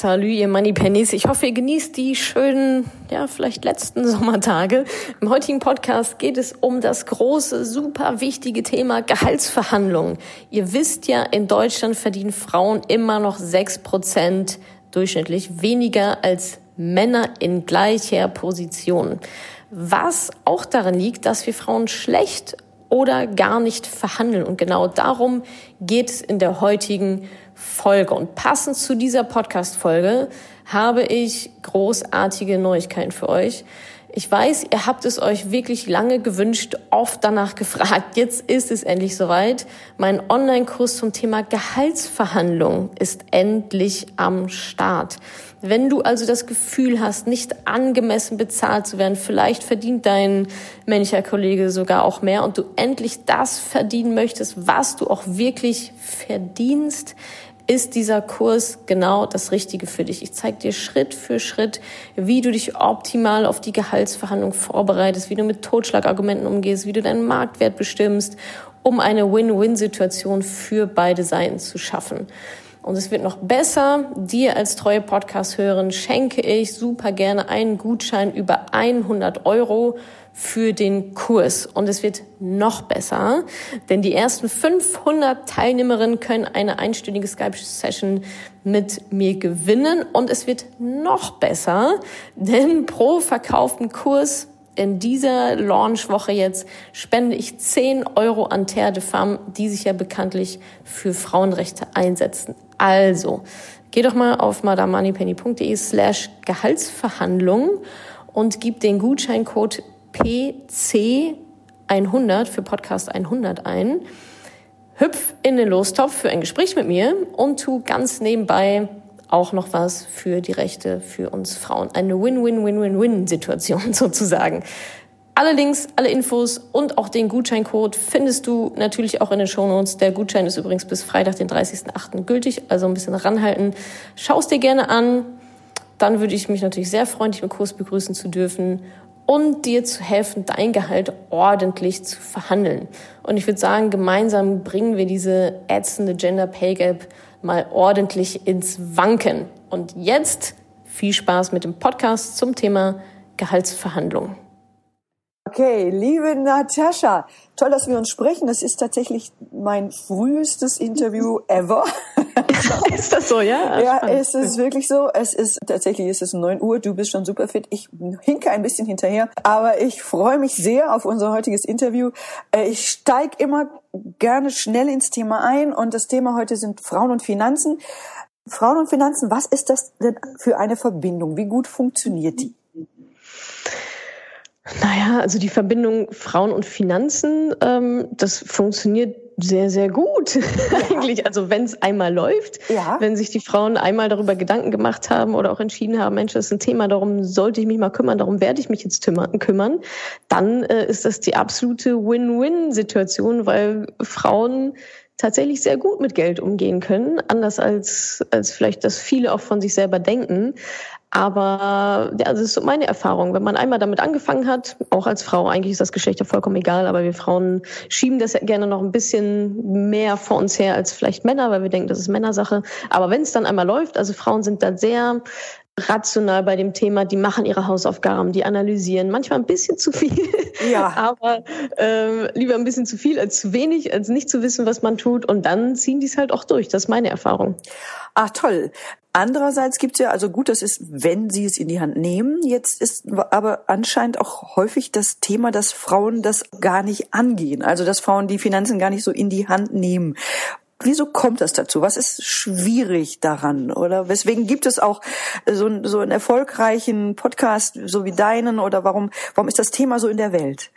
Salut, ihr Money Pennies. Ich hoffe, ihr genießt die schönen, ja, vielleicht letzten Sommertage. Im heutigen Podcast geht es um das große, super wichtige Thema Gehaltsverhandlungen. Ihr wisst ja, in Deutschland verdienen Frauen immer noch sechs Prozent durchschnittlich weniger als Männer in gleicher Position. Was auch daran liegt, dass wir Frauen schlecht oder gar nicht verhandeln. Und genau darum geht es in der heutigen Folge. Und passend zu dieser Podcast-Folge habe ich großartige Neuigkeiten für euch. Ich weiß, ihr habt es euch wirklich lange gewünscht, oft danach gefragt. Jetzt ist es endlich soweit. Mein Online-Kurs zum Thema Gehaltsverhandlung ist endlich am Start. Wenn du also das Gefühl hast, nicht angemessen bezahlt zu werden, vielleicht verdient dein männlicher Kollege sogar auch mehr und du endlich das verdienen möchtest, was du auch wirklich verdienst, ist dieser Kurs genau das Richtige für dich. Ich zeige dir Schritt für Schritt, wie du dich optimal auf die Gehaltsverhandlung vorbereitest, wie du mit Totschlagargumenten umgehst, wie du deinen Marktwert bestimmst, um eine Win-Win-Situation für beide Seiten zu schaffen. Und es wird noch besser. Dir als treue Podcast-Hörerin schenke ich super gerne einen Gutschein über 100 Euro für den Kurs. Und es wird noch besser, denn die ersten 500 Teilnehmerinnen können eine einstündige Skype-Session mit mir gewinnen. Und es wird noch besser, denn pro verkauften Kurs in dieser Launchwoche jetzt spende ich 10 Euro an Terre de Femme, die sich ja bekanntlich für Frauenrechte einsetzen. Also, geh doch mal auf madamoneypenny.de slash Gehaltsverhandlung und gib den Gutscheincode PC100 für Podcast 100 ein. Hüpf in den Lostopf für ein Gespräch mit mir und tu ganz nebenbei auch noch was für die Rechte für uns Frauen. Eine Win-Win-Win-Win-Win-Situation sozusagen. Alle Links, alle Infos und auch den Gutscheincode findest du natürlich auch in den Shownotes. Der Gutschein ist übrigens bis Freitag, den 30.08. gültig, also ein bisschen ranhalten. Schau es dir gerne an. Dann würde ich mich natürlich sehr freuen, dich im Kurs begrüßen zu dürfen und dir zu helfen, dein Gehalt ordentlich zu verhandeln. Und ich würde sagen, gemeinsam bringen wir diese ätzende Gender Pay Gap mal ordentlich ins Wanken. Und jetzt viel Spaß mit dem Podcast zum Thema Gehaltsverhandlungen. Okay, liebe Natascha, toll, dass wir uns sprechen. Das ist tatsächlich mein frühestes Interview ever. ist das so, ja? Ja, es ist wirklich so. Es ist tatsächlich ist es 9 Uhr. Du bist schon super fit. Ich hinke ein bisschen hinterher, aber ich freue mich sehr auf unser heutiges Interview. Äh, ich steige immer gerne schnell ins Thema ein und das Thema heute sind Frauen und Finanzen. Frauen und Finanzen, was ist das denn für eine Verbindung? Wie gut funktioniert die? Naja, also die Verbindung Frauen und Finanzen, ähm, das funktioniert sehr, sehr gut ja. eigentlich. Also wenn es einmal läuft, ja. wenn sich die Frauen einmal darüber Gedanken gemacht haben oder auch entschieden haben, Mensch, das ist ein Thema, darum sollte ich mich mal kümmern, darum werde ich mich jetzt kümmern, dann äh, ist das die absolute Win-Win-Situation, weil Frauen tatsächlich sehr gut mit Geld umgehen können, anders als, als vielleicht das viele auch von sich selber denken. Aber ja, das ist so meine Erfahrung. Wenn man einmal damit angefangen hat, auch als Frau, eigentlich ist das Geschlecht ja vollkommen egal, aber wir Frauen schieben das gerne noch ein bisschen mehr vor uns her als vielleicht Männer, weil wir denken, das ist Männersache. Aber wenn es dann einmal läuft, also Frauen sind da sehr rational bei dem Thema, die machen ihre Hausaufgaben, die analysieren, manchmal ein bisschen zu viel, ja. aber äh, lieber ein bisschen zu viel als zu wenig, als nicht zu wissen, was man tut und dann ziehen die es halt auch durch. Das ist meine Erfahrung. Ach toll. Andererseits gibt's ja, also gut, das ist, wenn sie es in die Hand nehmen. Jetzt ist aber anscheinend auch häufig das Thema, dass Frauen das gar nicht angehen. Also dass Frauen die Finanzen gar nicht so in die Hand nehmen. Wieso kommt das dazu? Was ist schwierig daran? Oder weswegen gibt es auch so, so einen erfolgreichen Podcast, so wie deinen? Oder warum, warum ist das Thema so in der Welt?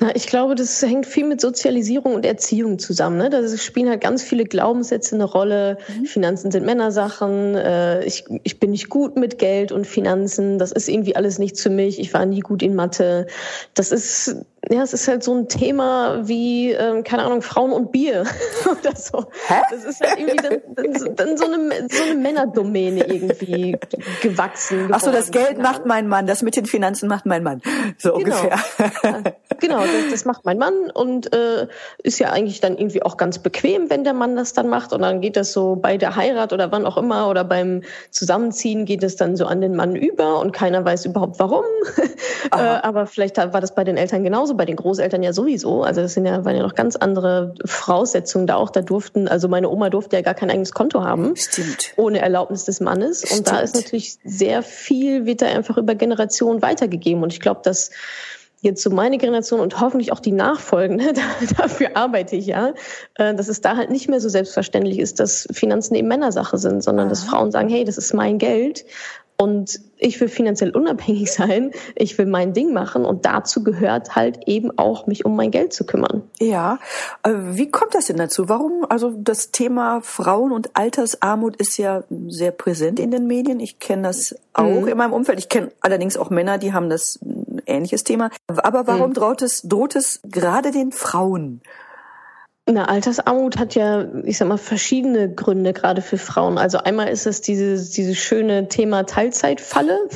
Na, ich glaube, das hängt viel mit Sozialisierung und Erziehung zusammen. Ne? Da spielen halt ganz viele Glaubenssätze eine Rolle. Mhm. Finanzen sind Männersachen. Äh, ich, ich bin nicht gut mit Geld und Finanzen. Das ist irgendwie alles nichts für mich. Ich war nie gut in Mathe. Das ist ja, es ist halt so ein Thema wie, ähm, keine Ahnung, Frauen und Bier oder so. Hä? Das ist halt irgendwie dann, dann, dann so, eine, so eine Männerdomäne irgendwie gewachsen. Ach so, das Geld macht mein Mann, das mit den Finanzen macht mein Mann. So genau. ungefähr. genau, das, das macht mein Mann und äh, ist ja eigentlich dann irgendwie auch ganz bequem, wenn der Mann das dann macht. Und dann geht das so bei der Heirat oder wann auch immer oder beim Zusammenziehen geht es dann so an den Mann über und keiner weiß überhaupt warum. äh, aber vielleicht war das bei den Eltern genauso, bei den Großeltern ja sowieso. Also das sind ja, waren ja noch ganz andere Voraussetzungen da auch. Da durften, also meine Oma durfte ja gar kein eigenes Konto haben. Stimmt. Ohne Erlaubnis des Mannes. Stimmt. Und da ist natürlich sehr viel, wird da einfach über Generationen weitergegeben. Und ich glaube, dass jetzt so meine Generation und hoffentlich auch die nachfolgende, dafür arbeite ich ja, äh, dass es da halt nicht mehr so selbstverständlich ist, dass Finanzen eben Männersache sind, sondern dass Frauen sagen, hey, das ist mein Geld und ich will finanziell unabhängig sein, ich will mein Ding machen und dazu gehört halt eben auch, mich um mein Geld zu kümmern. Ja, äh, wie kommt das denn dazu? Warum? Also das Thema Frauen und Altersarmut ist ja sehr präsent in den Medien. Ich kenne das auch mhm. in meinem Umfeld. Ich kenne allerdings auch Männer, die haben das ähnliches Thema. Aber warum mhm. droht es, droht es gerade den Frauen? Na, Altersarmut hat ja, ich sag mal, verschiedene Gründe, gerade für Frauen. Also einmal ist es dieses, dieses schöne Thema Teilzeitfalle.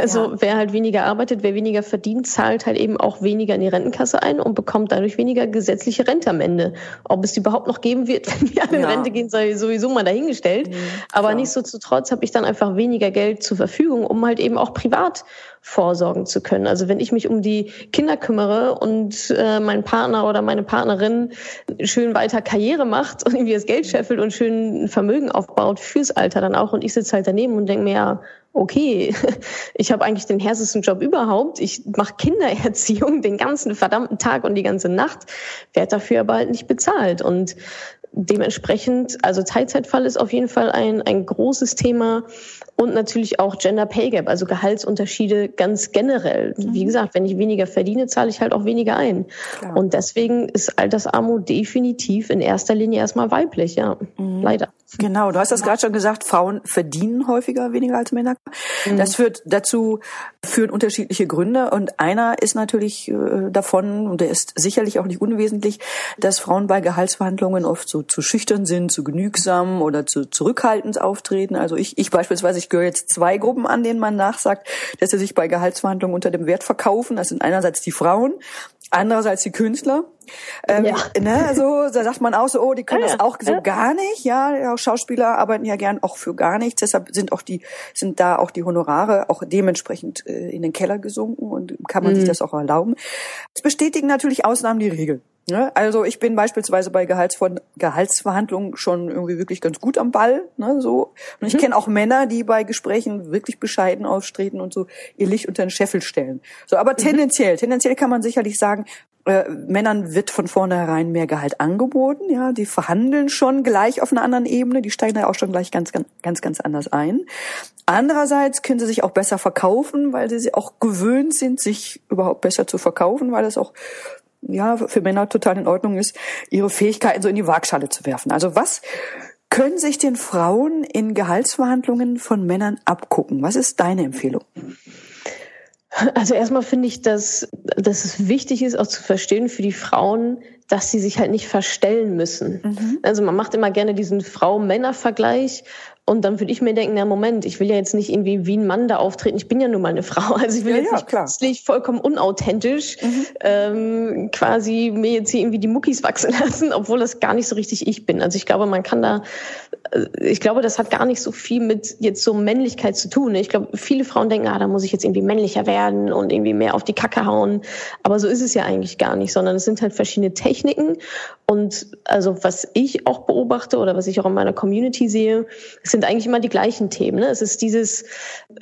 Also ja. wer halt weniger arbeitet, wer weniger verdient, zahlt halt eben auch weniger in die Rentenkasse ein und bekommt dadurch weniger gesetzliche Rente am Ende. Ob es die überhaupt noch geben wird, wenn wir alle in Rente gehen, sei sowieso mal dahingestellt. Mhm, Aber nichtsdestotrotz habe ich dann einfach weniger Geld zur Verfügung, um halt eben auch privat vorsorgen zu können. Also wenn ich mich um die Kinder kümmere und äh, mein Partner oder meine Partnerin schön weiter Karriere macht und irgendwie das Geld scheffelt und schön Vermögen aufbaut fürs Alter dann auch und ich sitze halt daneben und denke mir, ja, okay, ich habe eigentlich den härtesten Job überhaupt. Ich mache Kindererziehung den ganzen verdammten Tag und die ganze Nacht, werde dafür aber halt nicht bezahlt. Und dementsprechend, also Teilzeitfall ist auf jeden Fall ein, ein großes Thema und natürlich auch Gender Pay Gap, also Gehaltsunterschiede ganz generell. Mhm. Wie gesagt, wenn ich weniger verdiene, zahle ich halt auch weniger ein. Klar. Und deswegen ist Altersarmut definitiv in erster Linie erstmal weiblich, ja. Mhm. Leider. Genau, du hast das gerade schon gesagt, Frauen verdienen häufiger weniger als Männer. Mhm. Das führt dazu, führen unterschiedliche Gründe. Und einer ist natürlich äh, davon, und der ist sicherlich auch nicht unwesentlich, dass Frauen bei Gehaltsverhandlungen oft so zu schüchtern sind, zu genügsam oder zu zurückhaltend auftreten. Also ich, ich beispielsweise, ich gehöre jetzt zwei Gruppen an, denen man nachsagt, dass sie sich bei Gehaltsverhandlungen unter dem Wert verkaufen. Das sind einerseits die Frauen, andererseits die Künstler. Ähm, ja. ne, so, da sagt man auch so, oh, die können ah, das auch so ja. gar nicht. Ja, ja, Schauspieler arbeiten ja gern auch für gar nichts. Deshalb sind auch die, sind da auch die Honorare auch dementsprechend äh, in den Keller gesunken und kann man mhm. sich das auch erlauben. Es bestätigen natürlich Ausnahmen die Regel. Ne? Also ich bin beispielsweise bei Gehaltsver Gehaltsverhandlungen schon irgendwie wirklich ganz gut am Ball. Ne? So. Und ich mhm. kenne auch Männer, die bei Gesprächen wirklich bescheiden auftreten und so ihr Licht unter den Scheffel stellen. So, aber mhm. tendenziell, tendenziell kann man sicherlich sagen, äh, Männern wird von vornherein mehr Gehalt angeboten, ja, die verhandeln schon gleich auf einer anderen Ebene, die steigen da auch schon gleich ganz, ganz, ganz, ganz anders ein. Andererseits können sie sich auch besser verkaufen, weil sie auch gewöhnt sind, sich überhaupt besser zu verkaufen, weil das auch ja für Männer total in Ordnung ist, ihre Fähigkeiten so in die Waagschale zu werfen. Also was können sich den Frauen in Gehaltsverhandlungen von Männern abgucken? Was ist deine Empfehlung? Also erstmal finde ich, dass, dass es wichtig ist, auch zu verstehen für die Frauen, dass sie sich halt nicht verstellen müssen. Mhm. Also man macht immer gerne diesen Frau-Männer-Vergleich und dann würde ich mir denken, na Moment, ich will ja jetzt nicht irgendwie wie ein Mann da auftreten. Ich bin ja nun mal eine Frau. Also ich will ja, jetzt ja, nicht klar. künstlich vollkommen unauthentisch mhm. ähm, quasi mir jetzt hier irgendwie die Muckis wachsen lassen, obwohl das gar nicht so richtig ich bin. Also ich glaube, man kann da, äh, ich glaube, das hat gar nicht so viel mit jetzt so Männlichkeit zu tun. Ich glaube, viele Frauen denken, ah, da muss ich jetzt irgendwie männlicher werden und irgendwie mehr auf die Kacke hauen. Aber so ist es ja eigentlich gar nicht, sondern es sind halt verschiedene Techniken. Und also was ich auch beobachte oder was ich auch in meiner Community sehe, sind eigentlich immer die gleichen Themen. Ne? Es ist dieses,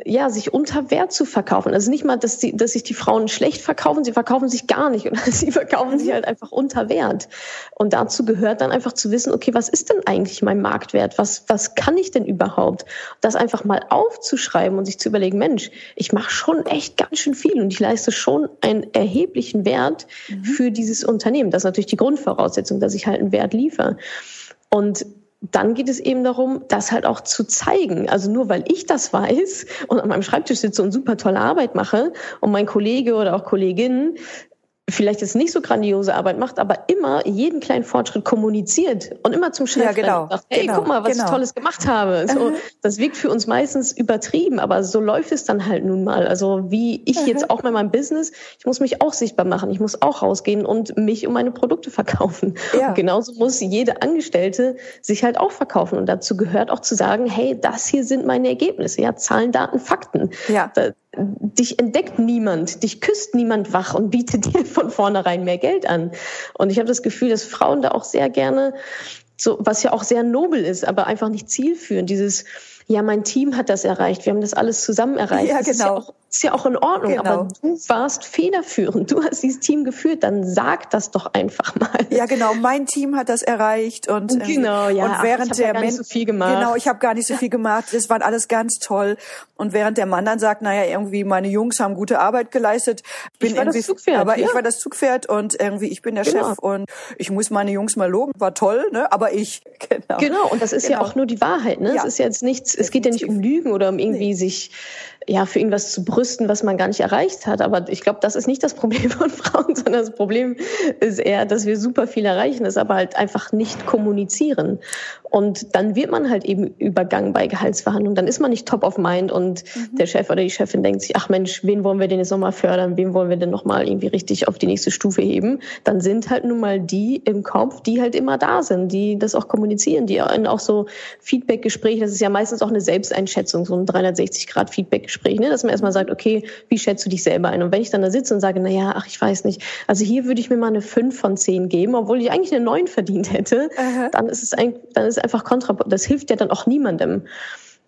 ja, sich unter Wert zu verkaufen. Also nicht mal, dass, die, dass sich die Frauen schlecht verkaufen, sie verkaufen sich gar nicht. Oder sie verkaufen sich halt einfach unter Wert. Und dazu gehört dann einfach zu wissen, okay, was ist denn eigentlich mein Marktwert? Was, was kann ich denn überhaupt? Das einfach mal aufzuschreiben und sich zu überlegen, Mensch, ich mache schon echt ganz schön viel und ich leiste schon einen erheblichen Wert mhm. für dieses Unternehmen. Das ist natürlich die Grundvoraussetzung, dass ich halt einen Wert liefere. Und dann geht es eben darum, das halt auch zu zeigen. Also nur weil ich das weiß und an meinem Schreibtisch sitze und super tolle Arbeit mache und mein Kollege oder auch Kollegin vielleicht jetzt nicht so grandiose Arbeit macht, aber immer jeden kleinen Fortschritt kommuniziert und immer zum Chef ja, genau, sagt, hey, genau, guck mal, was genau. ich Tolles gemacht habe. So, das wirkt für uns meistens übertrieben, aber so läuft es dann halt nun mal. Also wie ich jetzt auch mit meinem Business, ich muss mich auch sichtbar machen, ich muss auch rausgehen und mich um meine Produkte verkaufen. Ja. Und genauso muss jede Angestellte sich halt auch verkaufen. Und dazu gehört auch zu sagen, hey, das hier sind meine Ergebnisse. Ja, Zahlen, Daten, Fakten. Ja. Da, dich entdeckt niemand, dich küsst niemand wach und bietet dir von vornherein mehr Geld an. Und ich habe das Gefühl, dass Frauen da auch sehr gerne so, was ja auch sehr nobel ist, aber einfach nicht zielführend, dieses, ja, mein Team hat das erreicht, wir haben das alles zusammen erreicht. Ja, ist ja genau. auch, ist ja auch in Ordnung, Genau. aber du warst federführend, du hast dieses Team geführt, dann sag das doch einfach mal. Ja, genau. Mein Team hat das erreicht und irgendwie- Genau, ja. Und Ach, während ich hab ja der gar nicht so viel gemacht. Genau, ich habe gar nicht so viel gemacht. Das war alles ganz toll. Und während der Mann dann sagt, naja, irgendwie meine Jungs haben gute Arbeit geleistet, bin Ich war das Zugpferd, aber ich ja. war das Zugpferd und irgendwie ich bin der Genau. Chef und ich muss meine Jungs mal loben. War toll, ne? Aber ich, genau. Genau, und das ist ja Genau. auch nur die Wahrheit. Ne? Ja. Es ist ja jetzt nichts, es geht ja nicht um Lügen oder um irgendwie sich ja für irgendwas zu brüsten, was man gar nicht erreicht hat. Aber ich glaube, das ist nicht das Problem von Frauen, sondern das Problem ist eher, dass wir super viel erreichen, es aber halt einfach nicht kommunizieren. Und dann wird man halt eben übergangen bei Gehaltsverhandlungen. Dann ist man nicht top of mind und der Chef oder die Chefin denkt sich, ach Mensch, wen wollen wir denn jetzt nochmal fördern? Wen wollen wir denn nochmal irgendwie richtig auf die nächste Stufe heben? Dann sind halt nun mal die im Kopf, die halt immer da sind, die das auch kommunizieren, die auch so Feedbackgespräche, das ist ja meistens auch eine Selbsteinschätzung, so ein 360-Grad-Feedbackgespräch, ne? dass man erstmal sagt, okay, wie schätzt du dich selber ein? Und wenn ich dann da sitze und sage, na ja, ach, ich weiß nicht, also hier würde ich mir mal eine 5 von 10 geben, obwohl ich eigentlich eine 9 verdient hätte, dann ist es ein, dann ist einfach kontra, das hilft ja dann auch niemandem.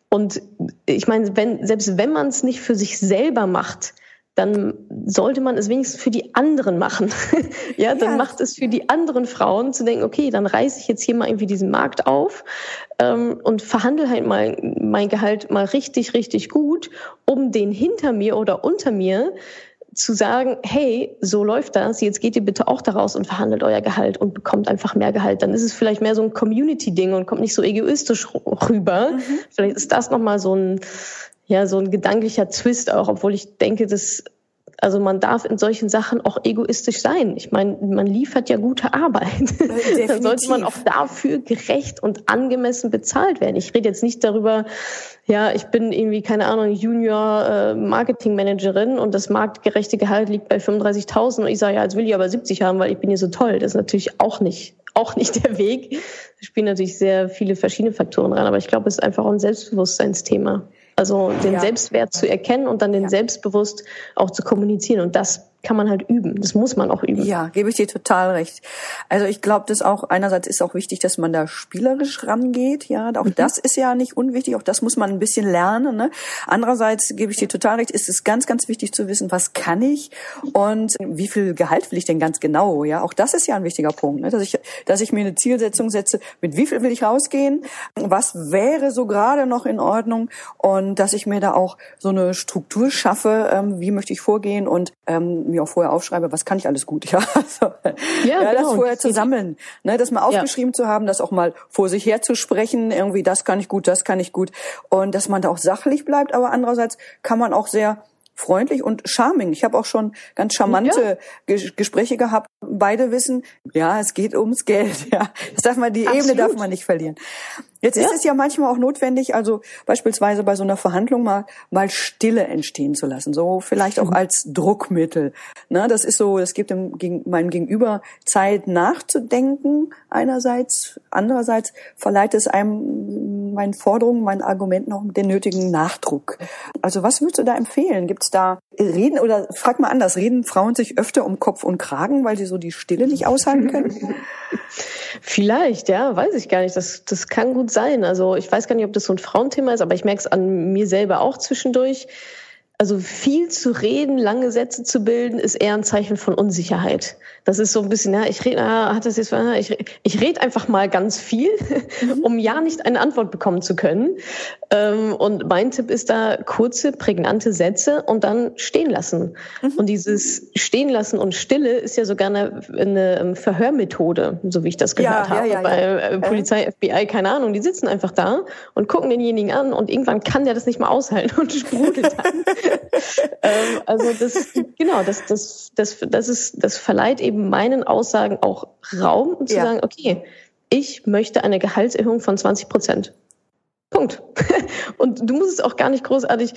Und ich meine, wenn, selbst wenn man es nicht für sich selber macht, dann sollte man es wenigstens für die anderen machen. ja, dann Ja. macht es für die anderen Frauen zu denken, okay, dann reiße ich jetzt hier mal irgendwie diesen Markt auf ähm, und verhandle halt mal mein Gehalt mal richtig, richtig gut, um den hinter mir oder unter mir zu sagen, hey, so läuft das, jetzt geht ihr bitte auch daraus und verhandelt euer Gehalt und bekommt einfach mehr Gehalt. Dann ist es vielleicht mehr so ein Community-Ding und kommt nicht so egoistisch rüber. Vielleicht ist das nochmal so ein, ja, so ein gedanklicher Twist auch, obwohl ich denke, dass also man darf in solchen Sachen auch egoistisch sein. Ich meine, man liefert ja gute Arbeit. Dann sollte man auch dafür gerecht und angemessen bezahlt werden. Ich rede jetzt nicht darüber, ja, ich bin irgendwie, keine Ahnung, Junior äh, Marketing Managerin und das marktgerechte Gehalt liegt bei 35.000 und ich sage, ja, jetzt will ich aber 70 haben, weil ich bin hier so toll. Das ist natürlich auch nicht, auch nicht der Weg. Da spielen natürlich sehr viele verschiedene Faktoren rein, aber ich glaube, es ist einfach auch ein Selbstbewusstseinsthema. Also den Ja. Selbstwert zu erkennen und dann den selbstbewusst auch zu kommunizieren. Und das kann man halt üben. Das muss man auch üben. Ja, gebe ich dir total recht. Also ich glaube, das auch einerseits ist auch wichtig, dass man da spielerisch rangeht. Ja, auch das ist ja nicht unwichtig. Auch das muss man ein bisschen lernen. Ne? Andererseits gebe ich dir total recht. Ist es ganz, ganz wichtig zu wissen, was kann ich und wie viel Gehalt will ich denn ganz genau? Ja, auch das ist ja ein wichtiger Punkt, ne? dass ich, dass ich mir eine Zielsetzung setze. Mit wie viel will ich rausgehen? Was wäre so gerade noch in Ordnung? Und dass ich mir da auch so eine Struktur schaffe. Ähm, wie möchte ich vorgehen und ähm, mir auch vorher aufschreibe, was kann ich alles gut, ja. Also, Ja, ja, das genau. vorher zu sammeln, ne, das mal aufgeschrieben zu haben, das auch mal vor sich her zu sprechen, irgendwie das kann ich gut, das kann ich gut und dass man da auch sachlich bleibt, aber andererseits kann man auch sehr freundlich und charming. Ich habe auch schon ganz charmante Ges Gespräche gehabt. Beide wissen, ja, es geht ums Geld. Ja, das darf man die Ebene Absolut. darf man nicht verlieren. Jetzt ist Ja. es ja manchmal auch notwendig, also beispielsweise bei so einer Verhandlung mal mal Stille entstehen zu lassen, so vielleicht auch als Druckmittel. Ne, das ist so, es gibt dem, gegen, meinem Gegenüber Zeit nachzudenken einerseits, andererseits verleiht es einem meinen Forderungen, meinen Argumenten auch den nötigen Nachdruck. Also was würdest du da empfehlen? Gibt es da reden oder frag mal anders, reden Frauen sich öfter um Kopf und Kragen, weil sie so die Stille nicht aushalten können? Vielleicht, ja, weiß ich gar nicht. Das, das kann gut sein. Also ich weiß gar nicht, ob das so ein Frauenthema ist, aber ich merke es an mir selber auch zwischendurch. Also viel zu reden, lange Sätze zu bilden, ist eher ein Zeichen von Unsicherheit. Das ist so ein bisschen, ja, ich rede, ah, hat das jetzt, ah, ich, ich rede einfach mal ganz viel, um ja nicht eine Antwort bekommen zu können. Ähm, und mein Tipp ist da kurze, prägnante Sätze und dann stehen lassen. Mhm. Und dieses Stehen lassen und Stille ist ja sogar eine, eine ähm, Verhörmethode, so wie ich das gehört ja, habe. Ja, ja, Bei äh, Polizei, FBI, keine Ahnung, die sitzen einfach da und gucken denjenigen an und irgendwann kann der das nicht mehr aushalten und sprudelt dann. ähm, also das, genau, das, das, das, das ist, das verleiht eben meinen Aussagen auch Raum, um zu sagen, okay, ich möchte eine Gehaltserhöhung von 20 Prozent. Punkt. Und du musst es auch gar nicht großartig.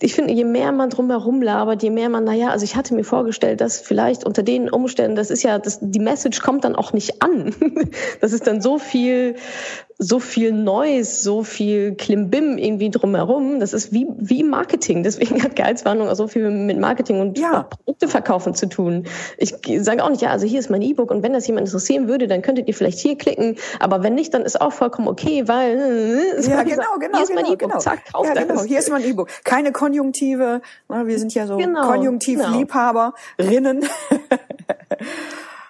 Ich finde, je mehr man drumherum labert, je mehr man, naja, also ich hatte mir vorgestellt, dass vielleicht unter den Umständen, das ist ja, das, die Message kommt dann auch nicht an. Das ist dann so viel, so viel Neues, so viel Klimbim irgendwie drumherum. Das ist wie, wie Marketing. Deswegen hat Gehaltswarnung auch so viel mit Marketing und ja. Produkte verkaufen zu tun. Ich sage auch nicht, ja, also hier ist mein E-Book und wenn das jemand interessieren würde, dann könntet ihr vielleicht hier klicken. Aber wenn nicht, dann ist auch vollkommen okay, weil ja, genau, genau, hier ist mein genau, E-Book, genau. zack, kauft ja, genau. Hier ist mein E-Book. Keine Konjunktive. Wir sind ja so genau, Konjunktivliebhaberinnen. Genau.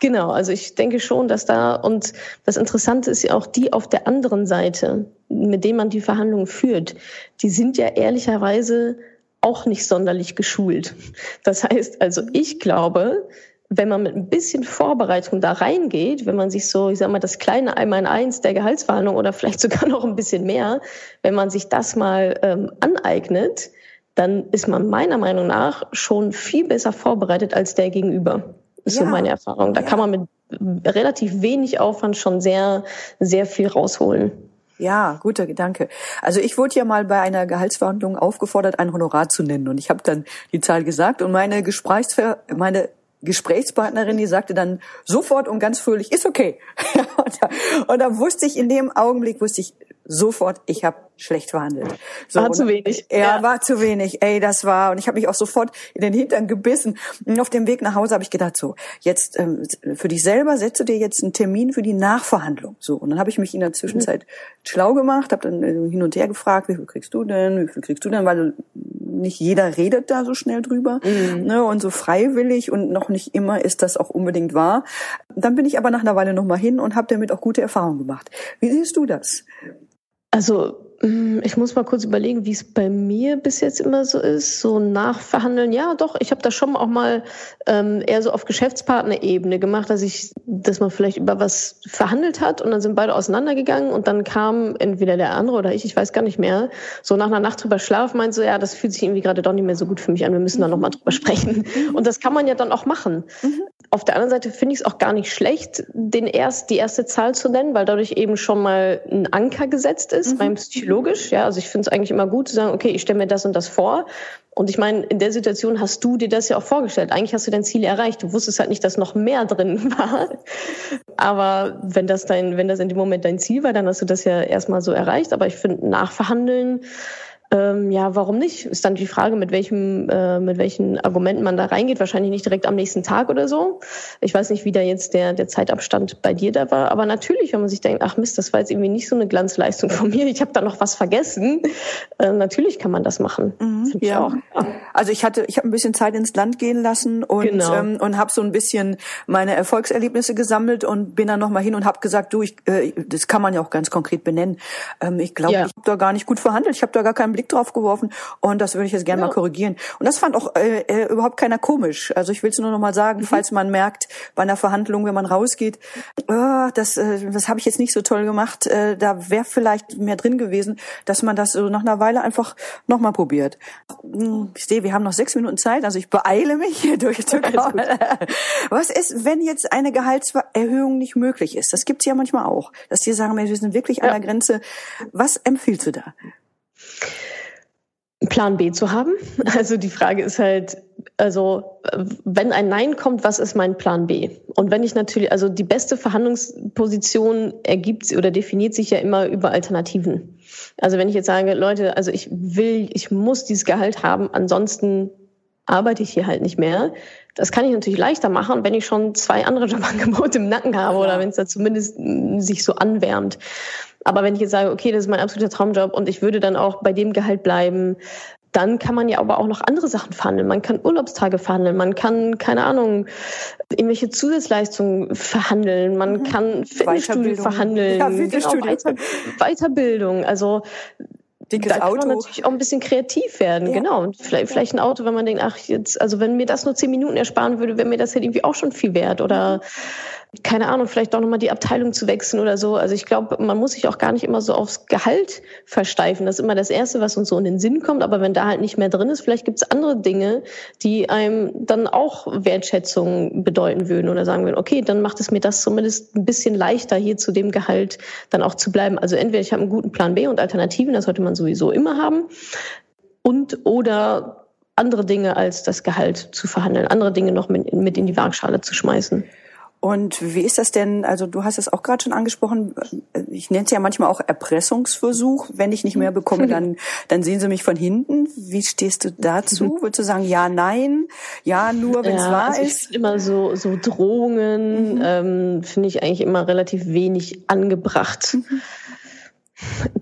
Genau, also ich denke schon, dass da, und das Interessante ist ja auch die auf der anderen Seite, mit denen man die Verhandlungen führt, die sind ja ehrlicherweise auch nicht sonderlich geschult. Das heißt also, ich glaube, wenn man mit ein bisschen Vorbereitung da reingeht, wenn man sich so, ich sag mal, das kleine Einmal in eins der Gehaltsverhandlung oder vielleicht sogar noch ein bisschen mehr, wenn man sich das mal ähm, aneignet, dann ist man meiner Meinung nach schon viel besser vorbereitet als der Gegenüber ist ja. so meine Erfahrung. Da ja. kann man mit relativ wenig Aufwand schon sehr, sehr viel rausholen. Ja, guter Gedanke. Also ich wurde ja mal bei einer Gehaltsverhandlung aufgefordert, ein Honorar zu nennen und ich habe dann die Zahl gesagt und meine Gesprächsver meine Gesprächspartnerin, die sagte dann sofort und ganz fröhlich, ist okay. und, da, und da wusste ich in dem Augenblick, wusste ich, sofort, ich habe schlecht verhandelt. So, war zu wenig. Ja, ja, war zu wenig. Ey, das war und ich habe mich auch sofort in den Hintern gebissen. Und auf dem Weg nach Hause habe ich gedacht, so jetzt ähm, für dich selber setze dir jetzt einen Termin für die Nachverhandlung. So und dann habe ich mich in der Zwischenzeit mhm. schlau gemacht, habe dann äh, hin und her gefragt, wie viel kriegst du denn, wie viel kriegst du denn, weil nicht jeder redet da so schnell drüber mhm. ne, und so freiwillig und noch nicht immer ist das auch unbedingt wahr. Dann bin ich aber nach einer Weile noch mal hin und habe damit auch gute Erfahrungen gemacht. Wie siehst du das? Also mm, ich muss mal kurz überlegen, wie es bei mir bis jetzt immer so ist. So nachverhandeln, ja doch, ich habe das schon auch mal ähm, eher so auf Geschäftspartnerebene gemacht, dass ich, dass man vielleicht über was verhandelt hat und dann sind beide auseinandergegangen und dann kam entweder der andere oder ich, ich weiß gar nicht mehr, so nach einer Nacht drüber schlafen, meint so, ja, das fühlt sich irgendwie gerade doch nicht mehr so gut für mich an, wir müssen da nochmal drüber sprechen. Und das kann man ja dann auch machen. Mhm. Auf der anderen Seite finde ich es auch gar nicht schlecht, den erst, die erste Zahl zu nennen, weil dadurch eben schon mal ein Anker gesetzt ist, mhm. beim psychologisch. Ja, also ich finde es eigentlich immer gut zu sagen, okay, ich stelle mir das und das vor. Und ich meine, in der Situation hast du dir das ja auch vorgestellt. Eigentlich hast du dein Ziel erreicht. Du wusstest halt nicht, dass noch mehr drin war. Aber wenn das dein, wenn das in dem Moment dein Ziel war, dann hast du das ja erstmal so erreicht. Aber ich finde, nachverhandeln, ähm, ja, warum nicht? Ist dann die Frage, mit welchem, äh, mit welchen Argumenten man da reingeht. Wahrscheinlich nicht direkt am nächsten Tag oder so. Ich weiß nicht, wie da jetzt der, der Zeitabstand bei dir da war. Aber natürlich, wenn man sich denkt, ach Mist, das war jetzt irgendwie nicht so eine Glanzleistung von mir. Ich habe da noch was vergessen. Äh, natürlich kann man das machen. Mhm, ja. Ich auch. Ja. Also ich hatte, ich habe ein bisschen Zeit ins Land gehen lassen und genau. ähm, und habe so ein bisschen meine Erfolgserlebnisse gesammelt und bin dann noch mal hin und habe gesagt, du, ich, äh, das kann man ja auch ganz konkret benennen. Ähm, ich glaube, ja. ich habe da gar nicht gut verhandelt. Ich habe da gar keinen Blick drauf geworfen und das würde ich jetzt gerne ja. mal korrigieren. Und das fand auch äh, äh, überhaupt keiner komisch. Also ich will es nur noch mal sagen, mhm. falls man merkt bei einer Verhandlung, wenn man rausgeht, oh, das, äh, das habe ich jetzt nicht so toll gemacht, äh, da wäre vielleicht mehr drin gewesen, dass man das so nach einer Weile einfach noch mal probiert. Hm, ich sehe, wir haben noch sechs Minuten Zeit, also ich beeile mich hier durchzukommen. Was ist, wenn jetzt eine Gehaltserhöhung nicht möglich ist? Das gibt's ja manchmal auch, dass die sagen, wir sind wirklich an der Grenze. Was empfiehlst du da? Plan B zu haben. Also die Frage ist halt, also wenn ein Nein kommt, was ist mein Plan B? Und wenn ich natürlich, also die beste Verhandlungsposition ergibt oder definiert sich ja immer über Alternativen. Also wenn ich jetzt sage, Leute, also ich will, ich muss dieses Gehalt haben, ansonsten arbeite ich hier halt nicht mehr. Das kann ich natürlich leichter machen, wenn ich schon zwei andere Jobangebote im Nacken habe oder wenn es da zumindest sich so anwärmt. Aber wenn ich jetzt sage, okay, das ist mein absoluter Traumjob und ich würde dann auch bei dem Gehalt bleiben, dann kann man ja aber auch noch andere Sachen verhandeln. Man kann Urlaubstage verhandeln, man kann, keine Ahnung, irgendwelche Zusatzleistungen verhandeln, man mhm. kann Fitnessstudio verhandeln, ja, Fitnessstudio. Genau, Weiter, Weiterbildung. Also dickes da Auto. kann man natürlich auch ein bisschen kreativ werden, ja. genau. Und vielleicht, vielleicht ein Auto, wenn man denkt, ach jetzt, also wenn mir das nur zehn Minuten ersparen würde, wäre mir das halt irgendwie auch schon viel wert. Oder keine Ahnung, vielleicht auch nochmal die Abteilung zu wechseln oder so. Also ich glaube, man muss sich auch gar nicht immer so aufs Gehalt versteifen. Das ist immer das Erste, was uns so in den Sinn kommt. Aber wenn da halt nicht mehr drin ist, vielleicht gibt es andere Dinge, die einem dann auch Wertschätzung bedeuten würden oder sagen würden, okay, dann macht es mir das zumindest ein bisschen leichter, hier zu dem Gehalt dann auch zu bleiben. Also entweder ich habe einen guten Plan B und Alternativen, das sollte man sowieso immer haben. Und oder andere Dinge als das Gehalt zu verhandeln, andere Dinge noch mit, mit in die Waagschale zu schmeißen. Und wie ist das denn? Also du hast es auch gerade schon angesprochen. Ich nenne es ja manchmal auch Erpressungsversuch. Wenn ich nicht mehr bekomme, dann dann sehen sie mich von hinten. Wie stehst du dazu? Würdest du sagen ja, nein, ja, nur wenn es ja, wahr also ist? Ich immer so so Drohungen mhm. ähm, finde ich eigentlich immer relativ wenig angebracht. Mhm.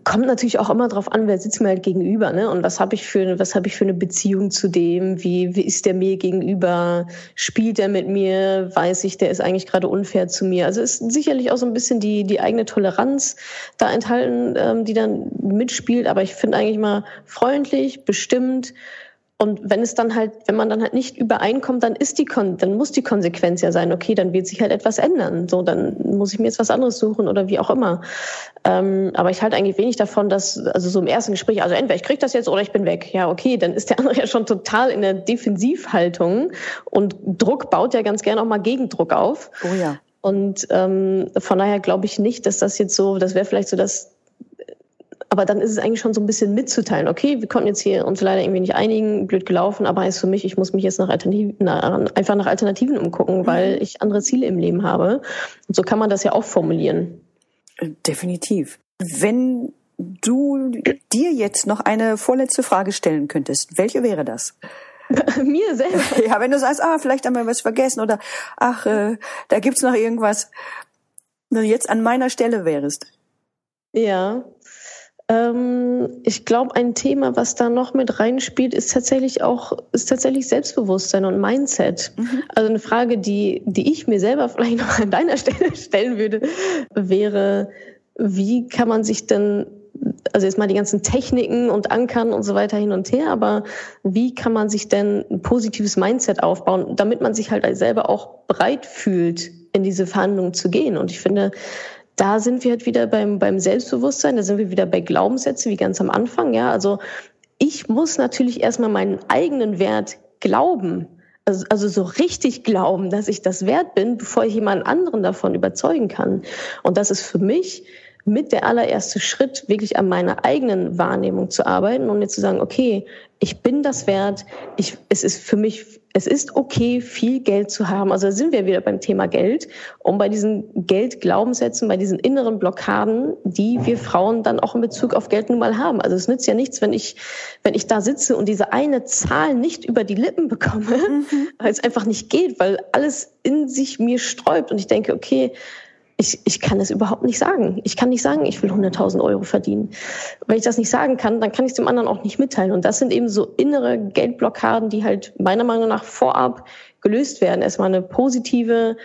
Kommt natürlich auch immer drauf an, wer sitzt mir halt gegenüber, ne? Und was habe ich für was habe ich für eine Beziehung zu dem? Wie, wie ist der mir gegenüber? Spielt er mit mir? Weiß ich, der ist eigentlich gerade unfair zu mir? Also ist sicherlich auch so ein bisschen die die eigene Toleranz da enthalten, ähm, die dann mitspielt. Aber ich finde eigentlich mal freundlich, bestimmt und wenn es dann halt, wenn man dann halt nicht übereinkommt, dann ist die Kon dann muss die Konsequenz ja sein, okay, dann wird sich halt etwas ändern. So, dann muss ich mir jetzt was anderes suchen oder wie auch immer. Ähm, aber ich halte eigentlich wenig davon, dass, also so im ersten Gespräch, also entweder ich krieg das jetzt oder ich bin weg. Ja, okay, dann ist der andere ja schon total in der Defensivhaltung und Druck baut ja ganz gerne auch mal Gegendruck auf. Oh ja. Und ähm, von daher glaube ich nicht, dass das jetzt so, das wäre vielleicht so das aber dann ist es eigentlich schon so ein bisschen mitzuteilen. Okay, wir konnten jetzt hier uns leider irgendwie nicht einigen, blöd gelaufen, aber heißt für mich, ich muss mich jetzt nach Alternativen, nach, einfach nach Alternativen umgucken, mhm. weil ich andere Ziele im Leben habe. Und so kann man das ja auch formulieren. Äh, definitiv. Wenn du dir jetzt noch eine vorletzte Frage stellen könntest, welche wäre das? Mir selber. Ja, wenn du sagst, ah, vielleicht haben wir was vergessen oder ach, äh, da gibt's noch irgendwas. Wenn du jetzt an meiner Stelle wärst. Ja, ich glaube, ein Thema, was da noch mit reinspielt, ist tatsächlich auch, ist tatsächlich Selbstbewusstsein und Mindset. Mhm. Also eine Frage, die, die ich mir selber vielleicht noch an deiner Stelle stellen würde, wäre, wie kann man sich denn also jetzt mal die ganzen Techniken und Ankern und so weiter hin und her, aber wie kann man sich denn ein positives Mindset aufbauen, damit man sich halt selber auch bereit fühlt, in diese Verhandlungen zu gehen? Und ich finde, da sind wir halt wieder beim, beim Selbstbewusstsein, da sind wir wieder bei Glaubenssätzen, wie ganz am Anfang, ja. Also ich muss natürlich erstmal meinen eigenen Wert glauben. Also, also so richtig glauben, dass ich das wert bin, bevor ich jemand anderen davon überzeugen kann. Und das ist für mich mit der allererste Schritt, wirklich an meiner eigenen Wahrnehmung zu arbeiten und mir zu sagen, okay, ich bin das wert, ich, es ist für mich, es ist okay, viel Geld zu haben. Also da sind wir wieder beim Thema Geld, um bei diesen Geldglaubenssätzen, bei diesen inneren Blockaden, die wir Frauen dann auch in Bezug auf Geld nun mal haben. Also es nützt ja nichts, wenn ich, wenn ich da sitze und diese eine Zahl nicht über die Lippen bekomme, mhm. weil es einfach nicht geht, weil alles in sich mir sträubt und ich denke, okay, ich, ich kann es überhaupt nicht sagen. Ich kann nicht sagen, ich will 100.000 Euro verdienen. Wenn ich das nicht sagen kann, dann kann ich es dem anderen auch nicht mitteilen. Und das sind eben so innere Geldblockaden, die halt meiner Meinung nach vorab gelöst werden. Erstmal eine positive,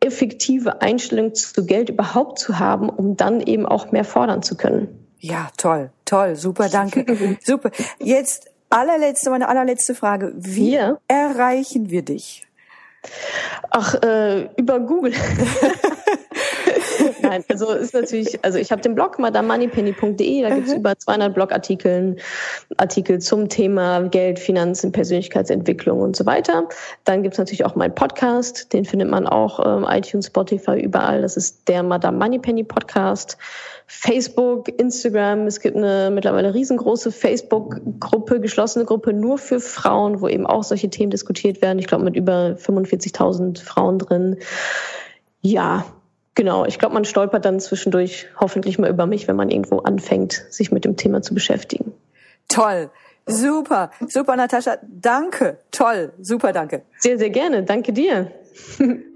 effektive Einstellung zu Geld überhaupt zu haben, um dann eben auch mehr fordern zu können. Ja, toll, toll, super, danke. super. Jetzt allerletzte, meine allerletzte Frage. Wie ja. erreichen wir dich? Ach, äh, über Google. Nein, also ist natürlich, also ich habe den Blog madamoneypenny.de, da gibt's über 200 Blogartikel Artikel zum Thema Geld, Finanzen, Persönlichkeitsentwicklung und so weiter. Dann gibt's natürlich auch meinen Podcast, den findet man auch ähm, iTunes, Spotify, überall. Das ist der Madame Moneypenny Podcast. Facebook, Instagram. Es gibt eine mittlerweile riesengroße Facebook-Gruppe, geschlossene Gruppe nur für Frauen, wo eben auch solche Themen diskutiert werden. Ich glaube, mit über 45.000 Frauen drin. Ja, genau. Ich glaube, man stolpert dann zwischendurch hoffentlich mal über mich, wenn man irgendwo anfängt, sich mit dem Thema zu beschäftigen. Toll. Super, super, Natascha. Danke. Toll. Super, danke. Sehr, sehr gerne. Danke dir.